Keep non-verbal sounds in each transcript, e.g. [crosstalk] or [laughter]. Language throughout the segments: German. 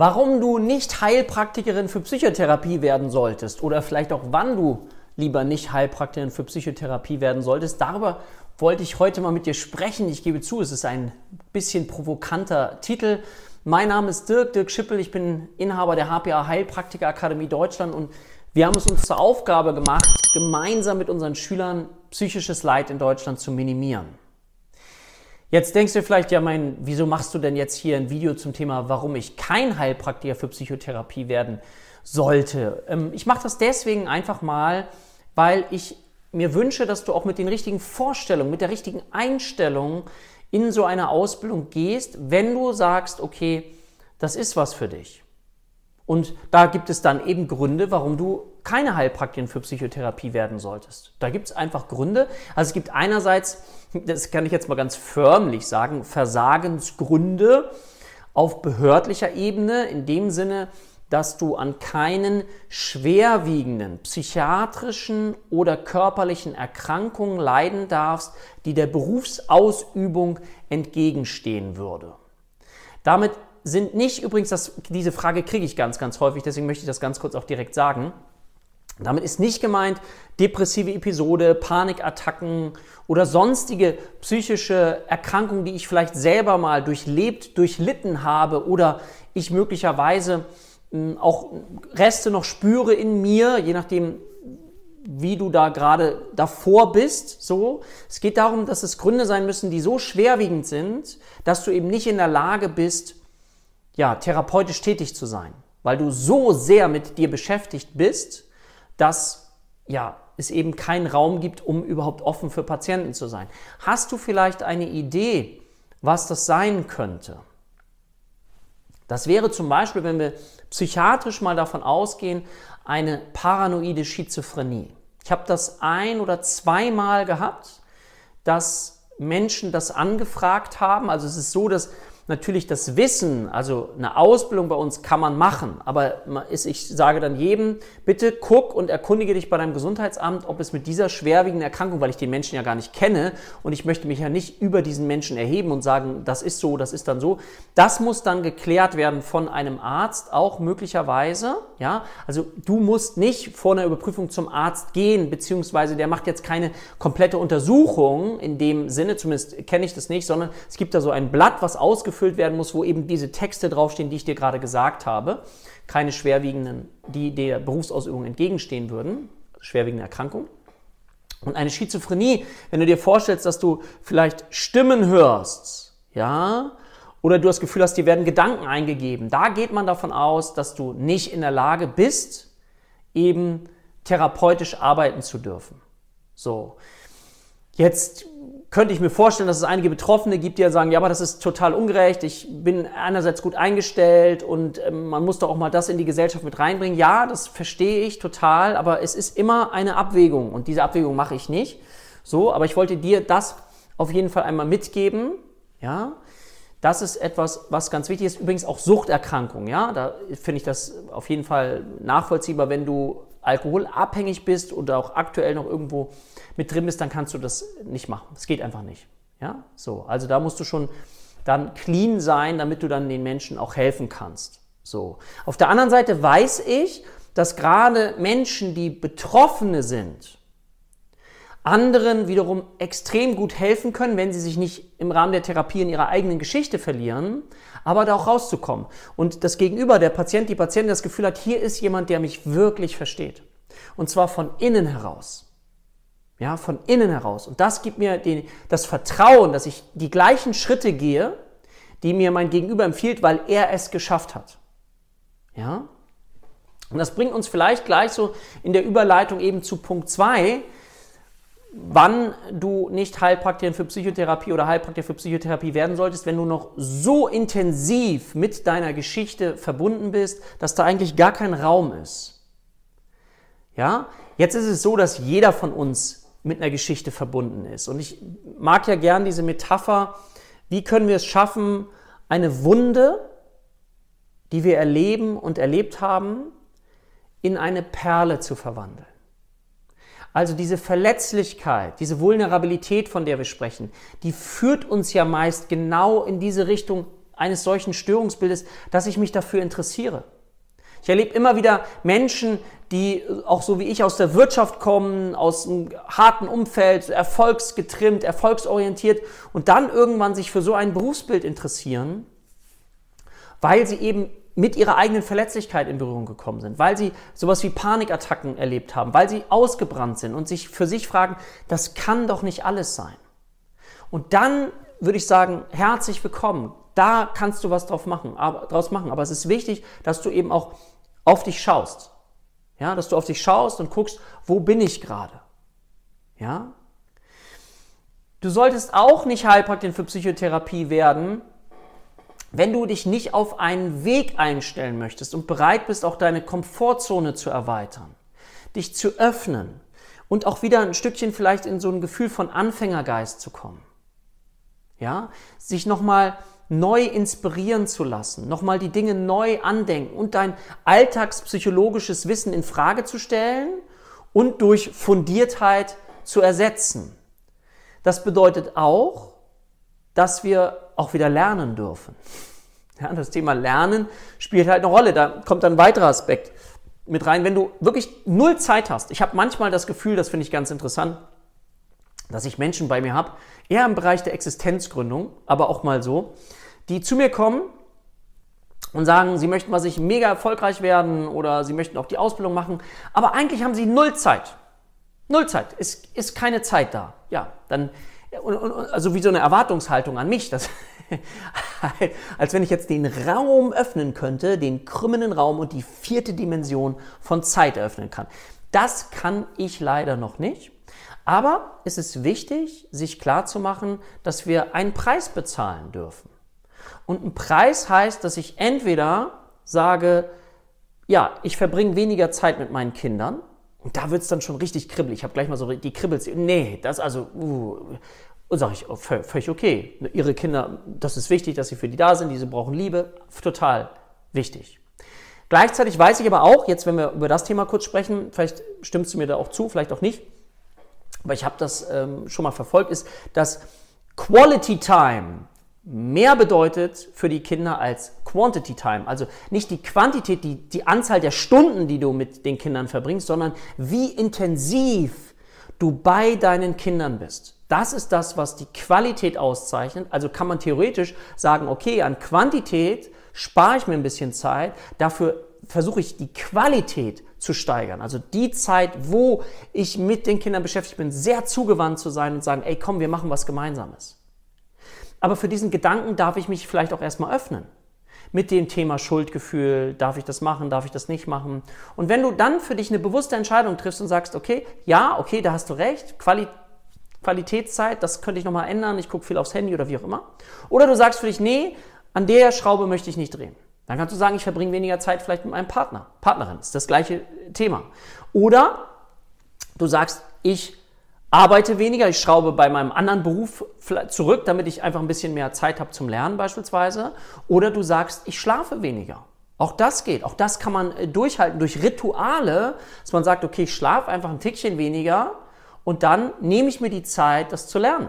Warum du nicht Heilpraktikerin für Psychotherapie werden solltest oder vielleicht auch wann du lieber nicht Heilpraktikerin für Psychotherapie werden solltest, darüber wollte ich heute mal mit dir sprechen. Ich gebe zu, es ist ein bisschen provokanter Titel. Mein Name ist Dirk, Dirk Schippel, ich bin Inhaber der HPA Heilpraktiker Akademie Deutschland und wir haben es uns zur Aufgabe gemacht, gemeinsam mit unseren Schülern psychisches Leid in Deutschland zu minimieren. Jetzt denkst du vielleicht, ja, mein, wieso machst du denn jetzt hier ein Video zum Thema, warum ich kein Heilpraktiker für Psychotherapie werden sollte? Ähm, ich mache das deswegen einfach mal, weil ich mir wünsche, dass du auch mit den richtigen Vorstellungen, mit der richtigen Einstellung in so eine Ausbildung gehst, wenn du sagst, okay, das ist was für dich. Und da gibt es dann eben Gründe, warum du keine Heilpraktikerin für Psychotherapie werden solltest. Da gibt es einfach Gründe. Also es gibt einerseits, das kann ich jetzt mal ganz förmlich sagen, Versagensgründe auf behördlicher Ebene, in dem Sinne, dass du an keinen schwerwiegenden psychiatrischen oder körperlichen Erkrankungen leiden darfst, die der Berufsausübung entgegenstehen würde. Damit sind nicht übrigens, das, diese Frage kriege ich ganz, ganz häufig, deswegen möchte ich das ganz kurz auch direkt sagen. Damit ist nicht gemeint depressive Episode, Panikattacken oder sonstige psychische Erkrankungen, die ich vielleicht selber mal durchlebt, durchlitten habe oder ich möglicherweise hm, auch Reste noch spüre in mir, je nachdem, wie du da gerade davor bist. So, es geht darum, dass es Gründe sein müssen, die so schwerwiegend sind, dass du eben nicht in der Lage bist, ja, therapeutisch tätig zu sein, weil du so sehr mit dir beschäftigt bist, dass ja, es eben keinen Raum gibt, um überhaupt offen für Patienten zu sein. Hast du vielleicht eine Idee, was das sein könnte? Das wäre zum Beispiel, wenn wir psychiatrisch mal davon ausgehen, eine paranoide Schizophrenie. Ich habe das ein oder zweimal gehabt, dass Menschen das angefragt haben. Also es ist so, dass natürlich das Wissen, also eine Ausbildung bei uns kann man machen, aber ich sage dann jedem, bitte guck und erkundige dich bei deinem Gesundheitsamt, ob es mit dieser schwerwiegenden Erkrankung, weil ich den Menschen ja gar nicht kenne und ich möchte mich ja nicht über diesen Menschen erheben und sagen, das ist so, das ist dann so. Das muss dann geklärt werden von einem Arzt, auch möglicherweise, ja. Also du musst nicht vor einer Überprüfung zum Arzt gehen, beziehungsweise der macht jetzt keine komplette Untersuchung in dem Sinne, zumindest kenne ich das nicht, sondern es gibt da so ein Blatt, was ausgeführt ausgefüllt werden muss, wo eben diese Texte draufstehen, die ich dir gerade gesagt habe. Keine schwerwiegenden, die der Berufsausübung entgegenstehen würden, schwerwiegende Erkrankung. Und eine Schizophrenie, wenn du dir vorstellst, dass du vielleicht Stimmen hörst, ja, oder du das Gefühl hast, dir werden Gedanken eingegeben, da geht man davon aus, dass du nicht in der Lage bist, eben therapeutisch arbeiten zu dürfen. So. Jetzt könnte ich mir vorstellen, dass es einige Betroffene gibt, die sagen, ja, aber das ist total ungerecht, ich bin einerseits gut eingestellt und ähm, man muss doch auch mal das in die Gesellschaft mit reinbringen. Ja, das verstehe ich total, aber es ist immer eine Abwägung und diese Abwägung mache ich nicht. So, aber ich wollte dir das auf jeden Fall einmal mitgeben, ja. Das ist etwas, was ganz wichtig ist. Übrigens auch Suchterkrankung, ja. Da finde ich das auf jeden Fall nachvollziehbar, wenn du alkoholabhängig bist oder auch aktuell noch irgendwo mit drin bist, dann kannst du das nicht machen. Das geht einfach nicht. Ja, so. Also da musst du schon dann clean sein, damit du dann den Menschen auch helfen kannst. So. Auf der anderen Seite weiß ich, dass gerade Menschen, die Betroffene sind, anderen wiederum extrem gut helfen können, wenn sie sich nicht im Rahmen der Therapie in ihrer eigenen Geschichte verlieren, aber da auch rauszukommen. Und das Gegenüber, der Patient, die Patientin das Gefühl hat, hier ist jemand, der mich wirklich versteht. Und zwar von innen heraus. Ja, von innen heraus. Und das gibt mir den, das Vertrauen, dass ich die gleichen Schritte gehe, die mir mein Gegenüber empfiehlt, weil er es geschafft hat. Ja? Und das bringt uns vielleicht gleich so in der Überleitung eben zu Punkt 2, wann du nicht Heilpraktikerin für Psychotherapie oder Heilpraktiker für Psychotherapie werden solltest, wenn du noch so intensiv mit deiner Geschichte verbunden bist, dass da eigentlich gar kein Raum ist. Ja? Jetzt ist es so, dass jeder von uns mit einer Geschichte verbunden ist. Und ich mag ja gern diese Metapher, wie können wir es schaffen, eine Wunde, die wir erleben und erlebt haben, in eine Perle zu verwandeln. Also diese Verletzlichkeit, diese Vulnerabilität, von der wir sprechen, die führt uns ja meist genau in diese Richtung eines solchen Störungsbildes, dass ich mich dafür interessiere. Ich erlebe immer wieder Menschen, die auch so wie ich aus der Wirtschaft kommen, aus einem harten Umfeld, erfolgsgetrimmt, erfolgsorientiert und dann irgendwann sich für so ein Berufsbild interessieren, weil sie eben mit ihrer eigenen Verletzlichkeit in Berührung gekommen sind, weil sie sowas wie Panikattacken erlebt haben, weil sie ausgebrannt sind und sich für sich fragen, das kann doch nicht alles sein. Und dann würde ich sagen, herzlich willkommen. Da kannst du was drauf machen, aber, draus machen. Aber es ist wichtig, dass du eben auch auf dich schaust. Ja, dass du auf dich schaust und guckst, wo bin ich gerade? Ja? Du solltest auch nicht Heilpraktiker für Psychotherapie werden, wenn du dich nicht auf einen Weg einstellen möchtest und bereit bist, auch deine Komfortzone zu erweitern, dich zu öffnen und auch wieder ein Stückchen vielleicht in so ein Gefühl von Anfängergeist zu kommen. Ja, sich nochmal neu inspirieren zu lassen, nochmal die Dinge neu andenken und dein alltagspsychologisches Wissen in Frage zu stellen und durch Fundiertheit zu ersetzen. Das bedeutet auch, dass wir auch wieder lernen dürfen. Ja, das Thema Lernen spielt halt eine Rolle. Da kommt ein weiterer Aspekt mit rein. Wenn du wirklich null Zeit hast, ich habe manchmal das Gefühl, das finde ich ganz interessant, dass ich Menschen bei mir habe, eher im Bereich der Existenzgründung, aber auch mal so, die zu mir kommen und sagen, sie möchten mal sich mega erfolgreich werden oder sie möchten auch die Ausbildung machen, aber eigentlich haben sie null Zeit. Null Zeit. Es ist keine Zeit da. Ja, dann also wie so eine Erwartungshaltung an mich, dass, [laughs] als wenn ich jetzt den Raum öffnen könnte, den krümmenden Raum und die vierte Dimension von Zeit eröffnen kann. Das kann ich leider noch nicht. Aber es ist wichtig, sich klarzumachen, dass wir einen Preis bezahlen dürfen. Und ein Preis heißt, dass ich entweder sage, ja, ich verbringe weniger Zeit mit meinen Kindern, und da wird es dann schon richtig kribbelig. Ich habe gleich mal so die Kribbels. Nee, das also, uh, und sage ich, oh, völlig okay. Ihre Kinder, das ist wichtig, dass sie für die da sind, diese brauchen Liebe, total wichtig. Gleichzeitig weiß ich aber auch, jetzt wenn wir über das Thema kurz sprechen, vielleicht stimmst du mir da auch zu, vielleicht auch nicht, aber ich habe das ähm, schon mal verfolgt, ist, dass Quality Time mehr bedeutet für die Kinder als Quantity Time. Also nicht die Quantität, die, die Anzahl der Stunden, die du mit den Kindern verbringst, sondern wie intensiv du bei deinen Kindern bist. Das ist das, was die Qualität auszeichnet. Also kann man theoretisch sagen, okay, an Quantität spare ich mir ein bisschen Zeit, dafür versuche ich die Qualität zu steigern. Also die Zeit, wo ich mit den Kindern beschäftigt bin, sehr zugewandt zu sein und sagen, ey, komm, wir machen was Gemeinsames. Aber für diesen Gedanken darf ich mich vielleicht auch erstmal öffnen. Mit dem Thema Schuldgefühl, darf ich das machen, darf ich das nicht machen? Und wenn du dann für dich eine bewusste Entscheidung triffst und sagst, okay, ja, okay, da hast du recht, Quali Qualitätszeit, das könnte ich nochmal ändern, ich gucke viel aufs Handy oder wie auch immer. Oder du sagst für dich, nee, an der Schraube möchte ich nicht drehen. Dann kannst du sagen, ich verbringe weniger Zeit vielleicht mit meinem Partner, Partnerin, ist das gleiche Thema. Oder du sagst, ich arbeite weniger, ich schraube bei meinem anderen Beruf zurück, damit ich einfach ein bisschen mehr Zeit habe zum Lernen beispielsweise. Oder du sagst, ich schlafe weniger. Auch das geht. Auch das kann man äh, durchhalten durch Rituale, dass man sagt, okay, ich schlafe einfach ein Tickchen weniger und dann nehme ich mir die Zeit, das zu lernen.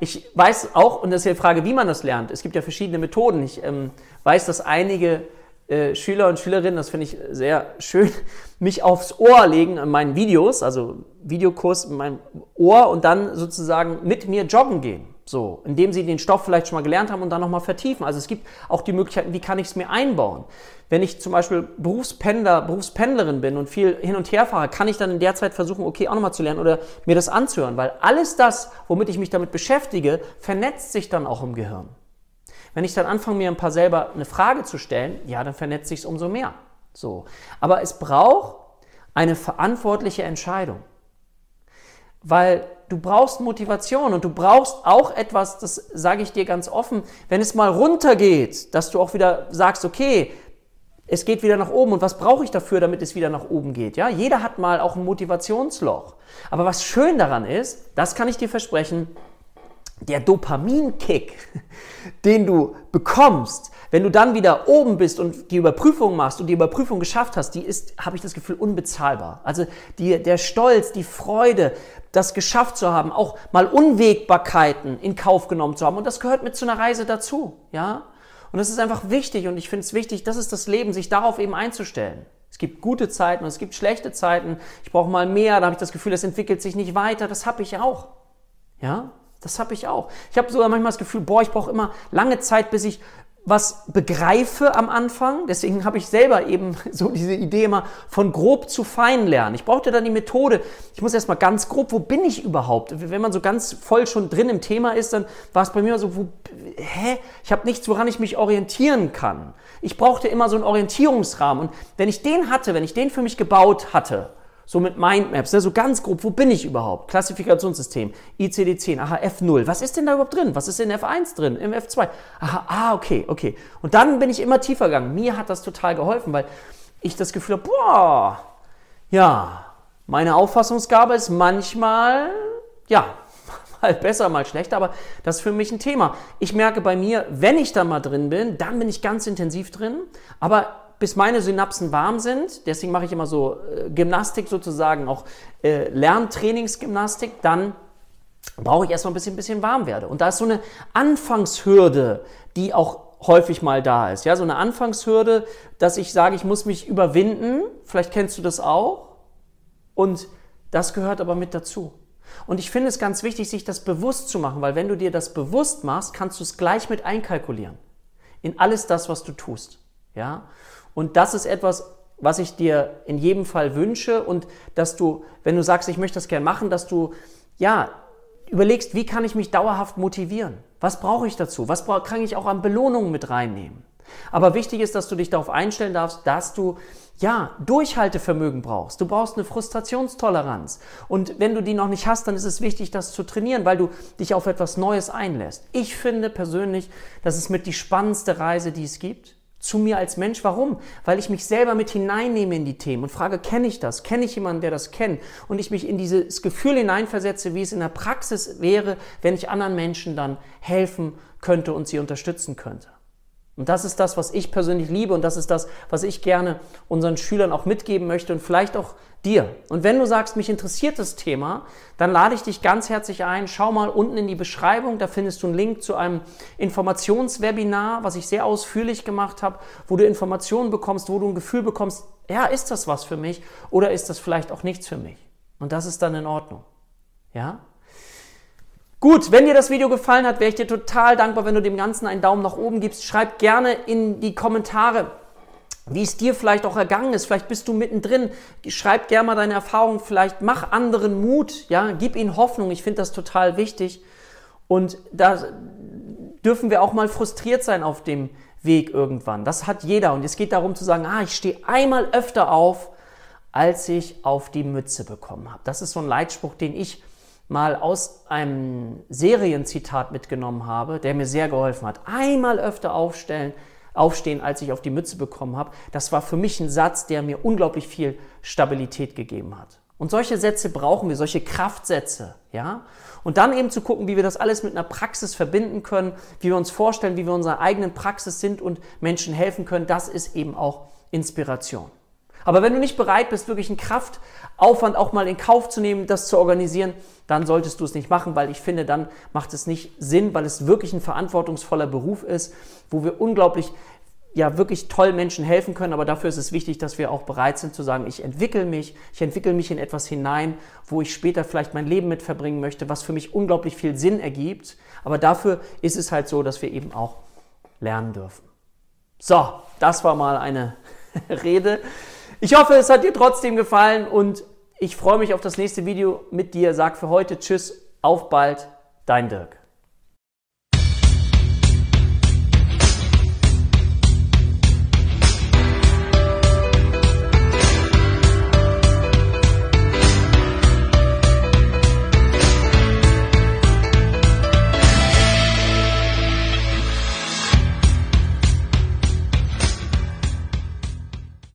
Ich weiß auch, und das ist ja die Frage, wie man das lernt. Es gibt ja verschiedene Methoden. Ich ähm, weiß, dass einige äh, Schüler und Schülerinnen, das finde ich sehr schön, [laughs] mich aufs Ohr legen in meinen Videos, also Videokurs in meinem Ohr und dann sozusagen mit mir joggen gehen. So, indem sie den Stoff vielleicht schon mal gelernt haben und dann nochmal vertiefen. Also es gibt auch die Möglichkeiten, wie kann ich es mir einbauen? Wenn ich zum Beispiel Berufspendler, Berufspendlerin bin und viel hin und her fahre, kann ich dann in der Zeit versuchen, okay, auch nochmal zu lernen oder mir das anzuhören, weil alles das, womit ich mich damit beschäftige, vernetzt sich dann auch im Gehirn. Wenn ich dann anfange, mir ein paar selber eine Frage zu stellen, ja, dann vernetzt sich es umso mehr. So. Aber es braucht eine verantwortliche Entscheidung. Weil du brauchst Motivation und du brauchst auch etwas, das sage ich dir ganz offen, wenn es mal runtergeht, dass du auch wieder sagst, okay, es geht wieder nach oben und was brauche ich dafür, damit es wieder nach oben geht? Ja, jeder hat mal auch ein Motivationsloch. Aber was schön daran ist, das kann ich dir versprechen, der Dopaminkick, [laughs] den du bekommst, wenn du dann wieder oben bist und die Überprüfung machst und die Überprüfung geschafft hast, die ist, habe ich das Gefühl, unbezahlbar. Also die, der Stolz, die Freude, das geschafft zu haben, auch mal Unwägbarkeiten in Kauf genommen zu haben. Und das gehört mit zu einer Reise dazu, ja. Und das ist einfach wichtig und ich finde es wichtig, das ist das Leben, sich darauf eben einzustellen. Es gibt gute Zeiten und es gibt schlechte Zeiten. Ich brauche mal mehr, da habe ich das Gefühl, es entwickelt sich nicht weiter. Das habe ich auch. Ja, das habe ich auch. Ich habe sogar manchmal das Gefühl, boah, ich brauche immer lange Zeit, bis ich was begreife am Anfang. Deswegen habe ich selber eben [laughs] so diese Idee immer von grob zu fein lernen. Ich brauchte dann die Methode. Ich muss erstmal ganz grob, wo bin ich überhaupt? Wenn man so ganz voll schon drin im Thema ist, dann war es bei mir so, wo, hä? Ich habe nichts, woran ich mich orientieren kann. Ich brauchte immer so einen Orientierungsrahmen. Und wenn ich den hatte, wenn ich den für mich gebaut hatte, so mit Mindmaps, ne, so ganz grob, wo bin ich überhaupt? Klassifikationssystem, ICD-10, aha, F0. Was ist denn da überhaupt drin? Was ist in F1 drin, im F2? Aha, ah, okay, okay. Und dann bin ich immer tiefer gegangen. Mir hat das total geholfen, weil ich das Gefühl habe, boah, ja, meine Auffassungsgabe ist manchmal, ja, [laughs] mal besser, mal schlechter, aber das ist für mich ein Thema. Ich merke bei mir, wenn ich da mal drin bin, dann bin ich ganz intensiv drin, aber bis meine Synapsen warm sind, deswegen mache ich immer so äh, Gymnastik sozusagen, auch äh, Lerntrainingsgymnastik, dann brauche ich erstmal ein bisschen, ein bisschen warm werde. Und da ist so eine Anfangshürde, die auch häufig mal da ist. Ja, so eine Anfangshürde, dass ich sage, ich muss mich überwinden. Vielleicht kennst du das auch. Und das gehört aber mit dazu. Und ich finde es ganz wichtig, sich das bewusst zu machen, weil wenn du dir das bewusst machst, kannst du es gleich mit einkalkulieren. In alles das, was du tust. Ja? Und das ist etwas, was ich dir in jedem Fall wünsche und dass du, wenn du sagst, ich möchte das gerne machen, dass du, ja, überlegst, wie kann ich mich dauerhaft motivieren? Was brauche ich dazu? Was kann ich auch an Belohnungen mit reinnehmen? Aber wichtig ist, dass du dich darauf einstellen darfst, dass du ja Durchhaltevermögen brauchst. Du brauchst eine Frustrationstoleranz. Und wenn du die noch nicht hast, dann ist es wichtig, das zu trainieren, weil du dich auf etwas Neues einlässt. Ich finde persönlich, das ist mit die spannendste Reise, die es gibt zu mir als Mensch. Warum? Weil ich mich selber mit hineinnehme in die Themen und frage, kenne ich das? Kenne ich jemanden, der das kennt? Und ich mich in dieses Gefühl hineinversetze, wie es in der Praxis wäre, wenn ich anderen Menschen dann helfen könnte und sie unterstützen könnte. Und das ist das, was ich persönlich liebe und das ist das, was ich gerne unseren Schülern auch mitgeben möchte und vielleicht auch dir. Und wenn du sagst, mich interessiert das Thema, dann lade ich dich ganz herzlich ein. Schau mal unten in die Beschreibung, da findest du einen Link zu einem Informationswebinar, was ich sehr ausführlich gemacht habe, wo du Informationen bekommst, wo du ein Gefühl bekommst, ja, ist das was für mich oder ist das vielleicht auch nichts für mich? Und das ist dann in Ordnung. Ja? Gut, wenn dir das Video gefallen hat, wäre ich dir total dankbar, wenn du dem Ganzen einen Daumen nach oben gibst. Schreib gerne in die Kommentare, wie es dir vielleicht auch ergangen ist. Vielleicht bist du mittendrin. Schreib gerne mal deine Erfahrungen. Vielleicht mach anderen Mut. Ja, gib ihnen Hoffnung. Ich finde das total wichtig. Und da dürfen wir auch mal frustriert sein auf dem Weg irgendwann. Das hat jeder. Und es geht darum zu sagen, ah, ich stehe einmal öfter auf, als ich auf die Mütze bekommen habe. Das ist so ein Leitspruch, den ich mal aus einem Serienzitat mitgenommen habe, der mir sehr geholfen hat. Einmal öfter aufstellen, aufstehen, als ich auf die Mütze bekommen habe. Das war für mich ein Satz, der mir unglaublich viel Stabilität gegeben hat. Und solche Sätze brauchen wir, solche Kraftsätze, ja? Und dann eben zu gucken, wie wir das alles mit einer Praxis verbinden können, wie wir uns vorstellen, wie wir in unserer eigenen Praxis sind und Menschen helfen können, das ist eben auch Inspiration. Aber wenn du nicht bereit bist, wirklich einen Kraftaufwand auch mal in Kauf zu nehmen, das zu organisieren, dann solltest du es nicht machen, weil ich finde, dann macht es nicht Sinn, weil es wirklich ein verantwortungsvoller Beruf ist, wo wir unglaublich ja wirklich toll Menschen helfen können, aber dafür ist es wichtig, dass wir auch bereit sind zu sagen, ich entwickle mich, ich entwickle mich in etwas hinein, wo ich später vielleicht mein Leben mit verbringen möchte, was für mich unglaublich viel Sinn ergibt, aber dafür ist es halt so, dass wir eben auch lernen dürfen. So, das war mal eine [laughs] Rede ich hoffe, es hat dir trotzdem gefallen und ich freue mich auf das nächste Video mit dir. Sag für heute Tschüss, auf bald, dein Dirk.